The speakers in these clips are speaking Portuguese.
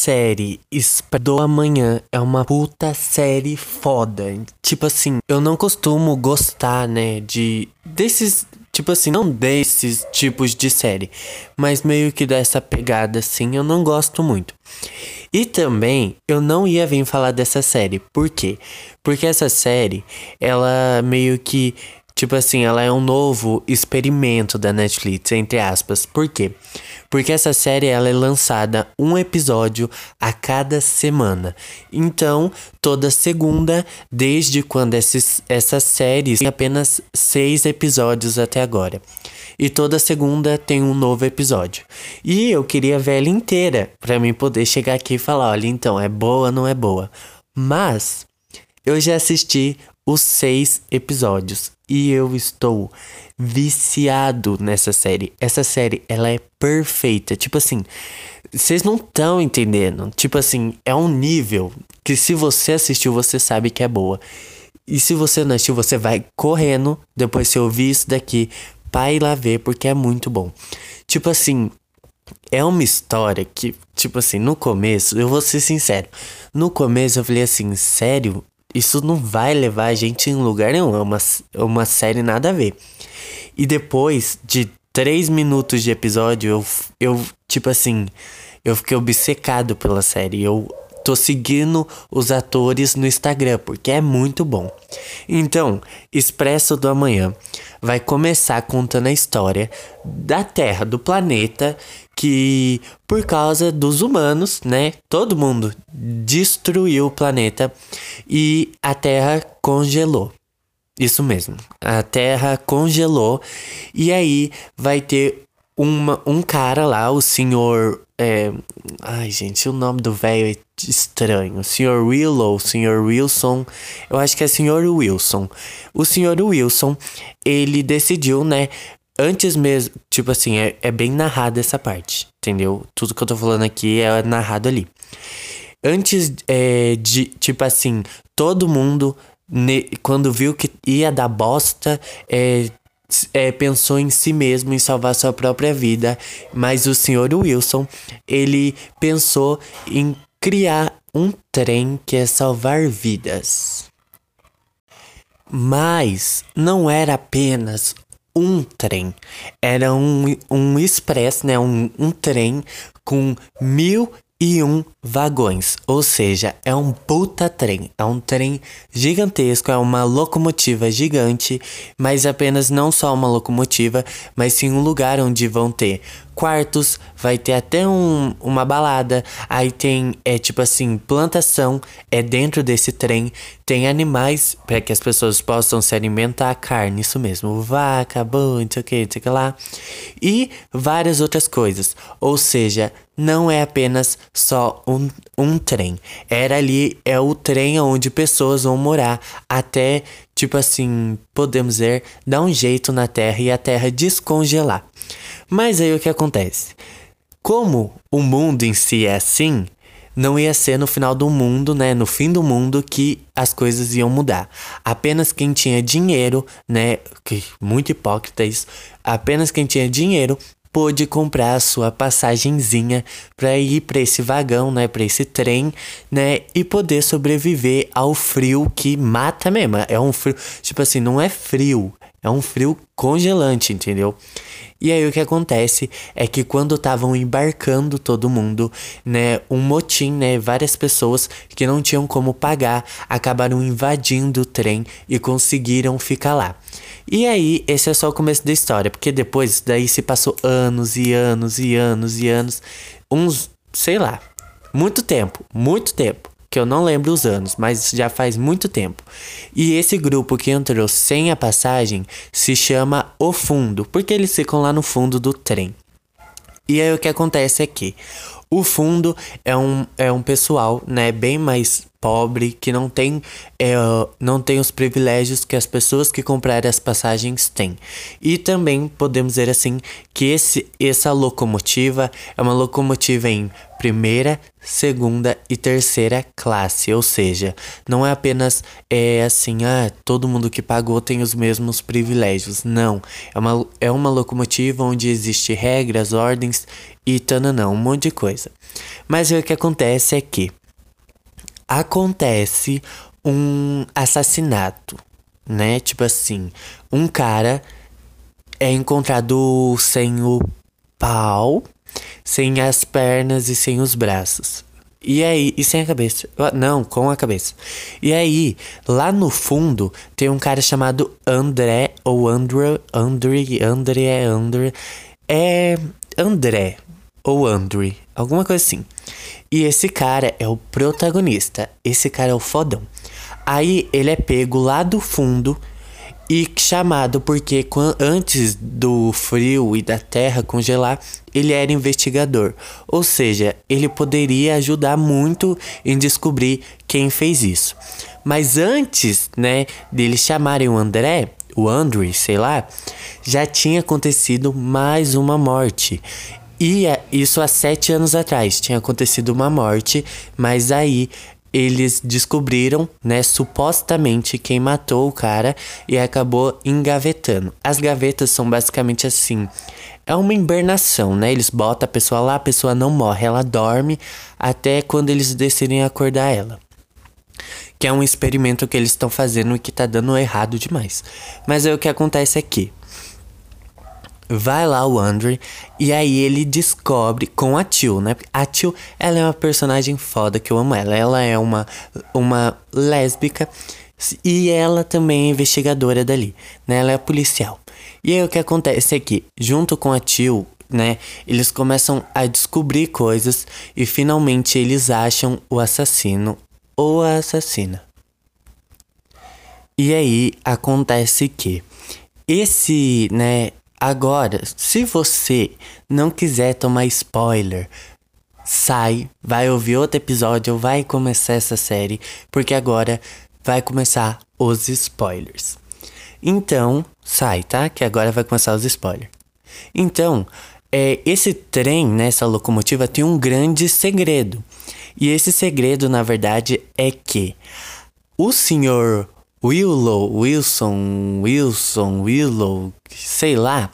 série do Amanhã é uma puta série foda. Tipo assim, eu não costumo gostar, né, de desses, tipo assim, não desses tipos de série, mas meio que dessa pegada assim, eu não gosto muito. E também eu não ia vir falar dessa série. Por quê? Porque essa série, ela meio que Tipo assim, ela é um novo experimento da Netflix, entre aspas. Por quê? Porque essa série ela é lançada um episódio a cada semana. Então, toda segunda, desde quando esses, essa série tem apenas seis episódios até agora. E toda segunda tem um novo episódio. E eu queria ver ela inteira para mim poder chegar aqui e falar, olha, então é boa, não é boa. Mas eu já assisti os seis episódios e eu estou viciado nessa série. Essa série, ela é perfeita. Tipo assim, vocês não estão entendendo. Tipo assim, é um nível que se você assistiu, você sabe que é boa. E se você não assistiu, você vai correndo depois se ouvir isso daqui para ir lá ver, porque é muito bom. Tipo assim, é uma história que, tipo assim, no começo, eu vou ser sincero. No começo eu falei assim, sério? Isso não vai levar a gente em lugar nenhum. É uma, é uma série nada a ver. E depois de três minutos de episódio, eu, eu, tipo assim, eu fiquei obcecado pela série. Eu tô seguindo os atores no Instagram, porque é muito bom. Então, Expresso do Amanhã vai começar contando a história da Terra, do planeta, que por causa dos humanos, né? Todo mundo destruiu o planeta e a Terra congelou. Isso mesmo, a Terra congelou e aí vai ter uma, um cara lá, o senhor. É... Ai, gente, o nome do velho é estranho. O senhor Willow, o senhor Wilson. Eu acho que é senhor Wilson. O senhor Wilson, ele decidiu, né? Antes mesmo, tipo assim, é, é bem narrado essa parte, entendeu? Tudo que eu tô falando aqui é narrado ali. Antes é, de, tipo assim, todo mundo, ne, quando viu que ia dar bosta, é, é, pensou em si mesmo, em salvar sua própria vida, mas o senhor Wilson, ele pensou em criar um trem que é salvar vidas. Mas não era apenas um trem, era um, um express, né? Um, um trem com mil e um vagões, ou seja, é um puta trem, é um trem gigantesco, é uma locomotiva gigante, mas apenas não só uma locomotiva, mas sim um lugar onde vão ter quartos, vai ter até um, uma balada, aí tem, é tipo assim, plantação, é dentro desse trem, tem animais para que as pessoas possam se alimentar, carne, isso mesmo, vaca, boi, não sei o que, não sei o que lá, e várias outras coisas, ou seja, não é apenas só um, um trem, era ali, é o trem onde pessoas vão morar até, tipo assim, podemos dizer, dar um jeito na Terra e a Terra descongelar. Mas aí o que acontece? Como o mundo em si é assim, não ia ser no final do mundo, né, no fim do mundo que as coisas iam mudar. Apenas quem tinha dinheiro, né, que muito hipócrita isso, apenas quem tinha dinheiro pôde comprar a sua passagenzinha para ir para esse vagão, né, para esse trem, né, e poder sobreviver ao frio que mata mesmo. É um frio, tipo assim, não é frio, é um frio congelante, entendeu? E aí o que acontece é que quando estavam embarcando todo mundo, né, um motim, né, várias pessoas que não tinham como pagar acabaram invadindo o trem e conseguiram ficar lá. E aí, esse é só o começo da história, porque depois daí se passou anos e anos e anos e anos, uns, sei lá, muito tempo, muito tempo eu não lembro os anos, mas já faz muito tempo. E esse grupo que entrou sem a passagem se chama O Fundo, porque eles ficam lá no fundo do trem. E aí o que acontece é que o fundo é um, é um pessoal, né, bem mais pobre, que não tem, é, não tem os privilégios que as pessoas que comprarem as passagens têm. E também podemos dizer assim que esse, essa locomotiva é uma locomotiva em primeira, segunda e terceira classe, ou seja, não é apenas é assim, ah, todo mundo que pagou tem os mesmos privilégios. Não, é uma, é uma locomotiva onde existe regras, ordens e tananã, um monte de coisa. Mas o que acontece é que acontece um assassinato, né? Tipo assim, um cara é encontrado sem o pau, sem as pernas e sem os braços. E aí, e sem a cabeça? Não, com a cabeça. E aí, lá no fundo, tem um cara chamado André, ou André, André, André, André, é André, ou André, alguma coisa assim. E esse cara é o protagonista. Esse cara é o fodão. Aí ele é pego lá do fundo e chamado porque antes do frio e da terra congelar, ele era investigador. Ou seja, ele poderia ajudar muito em descobrir quem fez isso. Mas antes, né, deles chamarem o André, o Andrew, sei lá, já tinha acontecido mais uma morte. E é, isso há sete anos atrás tinha acontecido uma morte, mas aí eles descobriram, né, supostamente quem matou o cara e acabou engavetando. As gavetas são basicamente assim. É uma hibernação, né? Eles botam a pessoa lá, a pessoa não morre, ela dorme até quando eles decidem acordar ela. Que é um experimento que eles estão fazendo e que tá dando errado demais. Mas é o que acontece aqui. Vai lá o Andre e aí ele descobre com a Tio, né? A Tio, ela é uma personagem foda que eu amo ela. Ela é uma, uma lésbica e ela também é investigadora dali, né? Ela é policial. E aí o que acontece é que, junto com a Tio, né? Eles começam a descobrir coisas e finalmente eles acham o assassino ou a assassina. E aí acontece que esse, né, Agora, se você não quiser tomar spoiler, sai, vai ouvir outro episódio, vai começar essa série, porque agora vai começar os spoilers. Então, sai, tá? Que agora vai começar os spoilers. Então, é, esse trem, né, essa locomotiva, tem um grande segredo. E esse segredo, na verdade, é que o senhor Willow, Wilson, Wilson, Willow, sei lá,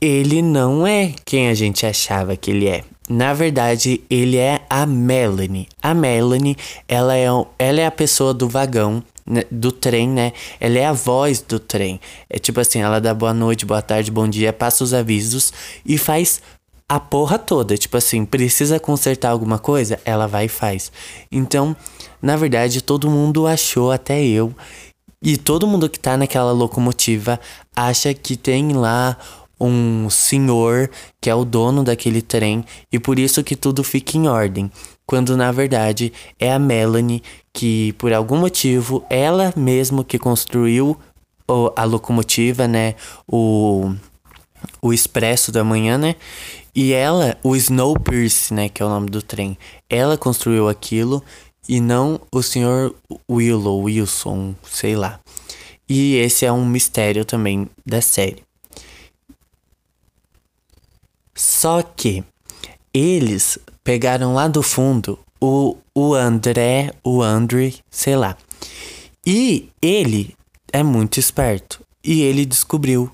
ele não é quem a gente achava que ele é. Na verdade, ele é a Melanie. A Melanie, ela é, ela é a pessoa do vagão, né, do trem, né? Ela é a voz do trem. É tipo assim, ela dá boa noite, boa tarde, bom dia, passa os avisos e faz a porra toda. Tipo assim, precisa consertar alguma coisa? Ela vai e faz. Então, na verdade, todo mundo achou, até eu, e todo mundo que tá naquela locomotiva acha que tem lá um senhor que é o dono daquele trem e por isso que tudo fica em ordem. Quando na verdade é a Melanie que por algum motivo ela mesmo que construiu a locomotiva, né? O o expresso da manhã, né? E ela, o Snowpiercer, né, que é o nome do trem, ela construiu aquilo e não o senhor Willow, Wilson, sei lá. E esse é um mistério também da série. Só que eles pegaram lá do fundo o, o André, o Andre, sei lá. E ele é muito esperto. E ele descobriu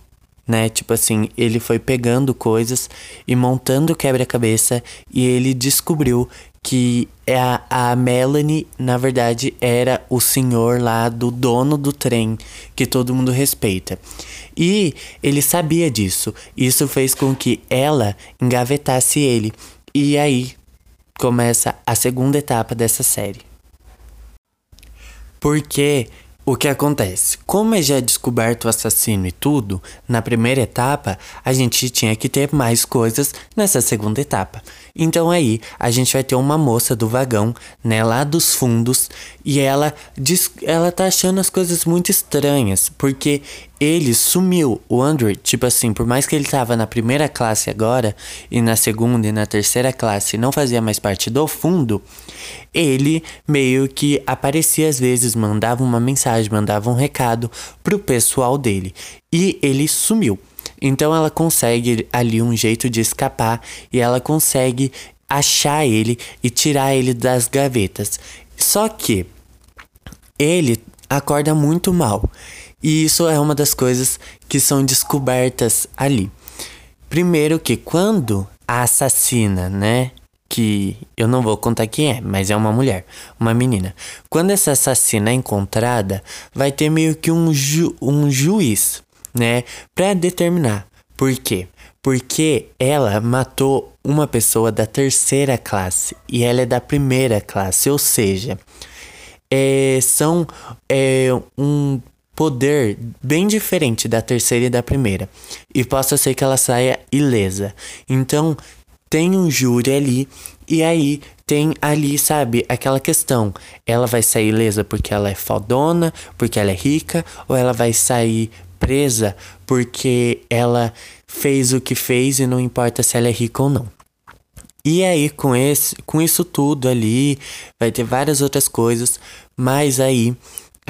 né? Tipo assim, ele foi pegando coisas e montando quebra-cabeça e ele descobriu que a, a Melanie, na verdade, era o senhor lá do dono do trem que todo mundo respeita. E ele sabia disso. Isso fez com que ela engavetasse ele. E aí começa a segunda etapa dessa série. Porque o que acontece? Como é já descoberto o assassino e tudo, na primeira etapa, a gente tinha que ter mais coisas nessa segunda etapa. Então aí, a gente vai ter uma moça do vagão, né, lá dos fundos, e ela diz, ela tá achando as coisas muito estranhas, porque ele sumiu. O Andrew, tipo assim, por mais que ele tava na primeira classe agora, e na segunda e na terceira classe não fazia mais parte do fundo, ele meio que aparecia às vezes, mandava uma mensagem, mandava um recado pro pessoal dele. E ele sumiu. Então ela consegue ali um jeito de escapar e ela consegue achar ele e tirar ele das gavetas. Só que ele acorda muito mal. E isso é uma das coisas que são descobertas ali. Primeiro que quando a assassina, né, que eu não vou contar quem é, mas é uma mulher, uma menina. Quando essa assassina é encontrada, vai ter meio que um, ju um juiz, né, para determinar. Por quê? Porque ela matou uma pessoa da terceira classe e ela é da primeira classe, ou seja, é, são é, um poder bem diferente da terceira e da primeira. E possa ser que ela saia ilesa. Então, tem um júri ali e aí tem ali, sabe, aquela questão. Ela vai sair ilesa porque ela é fodona, porque ela é rica, ou ela vai sair presa porque ela fez o que fez e não importa se ela é rica ou não. E aí, com, esse, com isso tudo ali, vai ter várias outras coisas, mas aí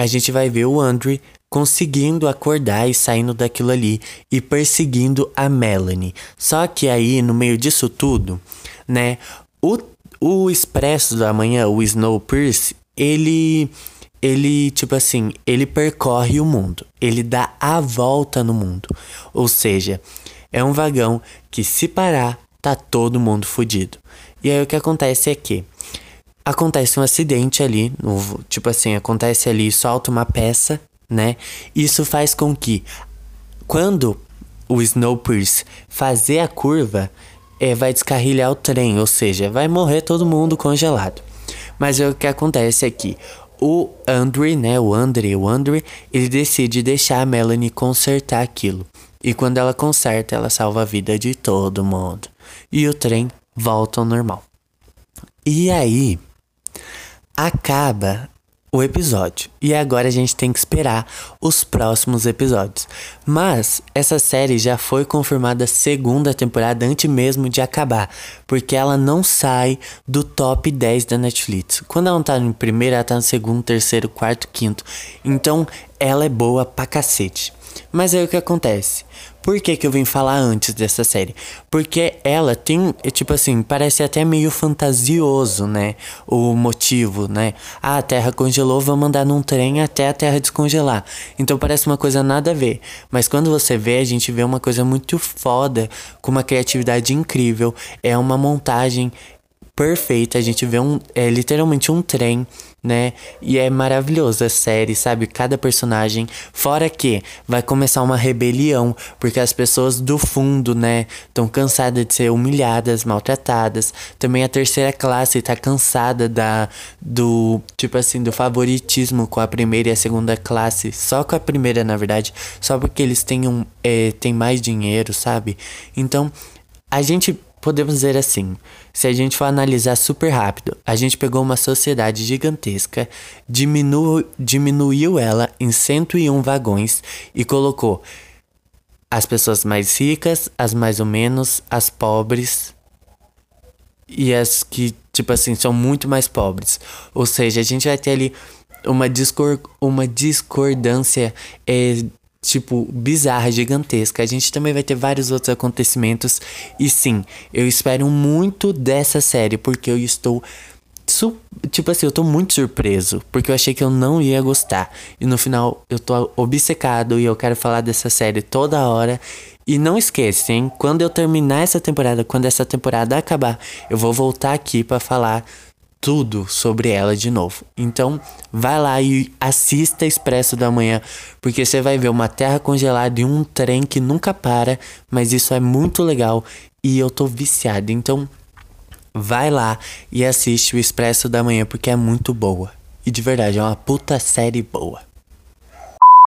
a gente vai ver o Andrew conseguindo acordar e saindo daquilo ali e perseguindo a Melanie. Só que aí, no meio disso tudo, né, o, o Expresso da Manhã, o Snowpiercer, ele ele, tipo assim, ele percorre o mundo, ele dá a volta no mundo. Ou seja, é um vagão que se parar, tá todo mundo fudido. E aí o que acontece é que acontece um acidente ali, no, tipo assim, acontece ali, solta uma peça né? Isso faz com que quando o Snowpiercer fazer a curva, é, vai descarrilhar o trem, ou seja, vai morrer todo mundo congelado. Mas o que acontece é que o Andre, né, o Andre, o Andre, ele decide deixar a Melanie consertar aquilo. E quando ela conserta, ela salva a vida de todo mundo. E o trem volta ao normal. E aí, acaba o episódio. E agora a gente tem que esperar os próximos episódios. Mas essa série já foi confirmada segunda temporada antes mesmo de acabar, porque ela não sai do top 10 da Netflix. Quando ela não tá em primeiro, ela tá no segundo, terceiro, quarto, quinto. Então ela é boa pra cacete. Mas aí o que acontece? Por que, que eu vim falar antes dessa série? Porque ela tem, é, tipo assim, parece até meio fantasioso, né? O motivo, né? Ah, a Terra congelou, vamos andar num trem até a Terra descongelar. Então parece uma coisa nada a ver. Mas quando você vê, a gente vê uma coisa muito foda, com uma criatividade incrível. É uma montagem perfeita. A gente vê um, é literalmente um trem, né? E é maravilhoso a série, sabe? Cada personagem. Fora que vai começar uma rebelião, porque as pessoas do fundo, né, estão cansadas de ser humilhadas, maltratadas. Também a terceira classe tá cansada da do, tipo assim, do favoritismo com a primeira e a segunda classe, só com a primeira, na verdade, só porque eles têm um é, têm mais dinheiro, sabe? Então, a gente Podemos dizer assim, se a gente for analisar super rápido, a gente pegou uma sociedade gigantesca, diminu diminuiu ela em 101 vagões e colocou as pessoas mais ricas, as mais ou menos, as pobres e as que, tipo assim, são muito mais pobres. Ou seja, a gente vai ter ali uma, discor uma discordância é, tipo, bizarra, gigantesca. A gente também vai ter vários outros acontecimentos. E sim, eu espero muito dessa série, porque eu estou. Tipo assim, eu tô muito surpreso, porque eu achei que eu não ia gostar. E no final eu tô obcecado e eu quero falar dessa série toda hora. E não esqueça, hein? Quando eu terminar essa temporada, quando essa temporada acabar, eu vou voltar aqui para falar tudo sobre ela de novo. Então, vai lá e assista Expresso da Manhã, porque você vai ver uma terra congelada e um trem que nunca para, mas isso é muito legal e eu tô viciado. Então, vai lá e assiste o Expresso da Manhã porque é muito boa. E de verdade, é uma puta série boa.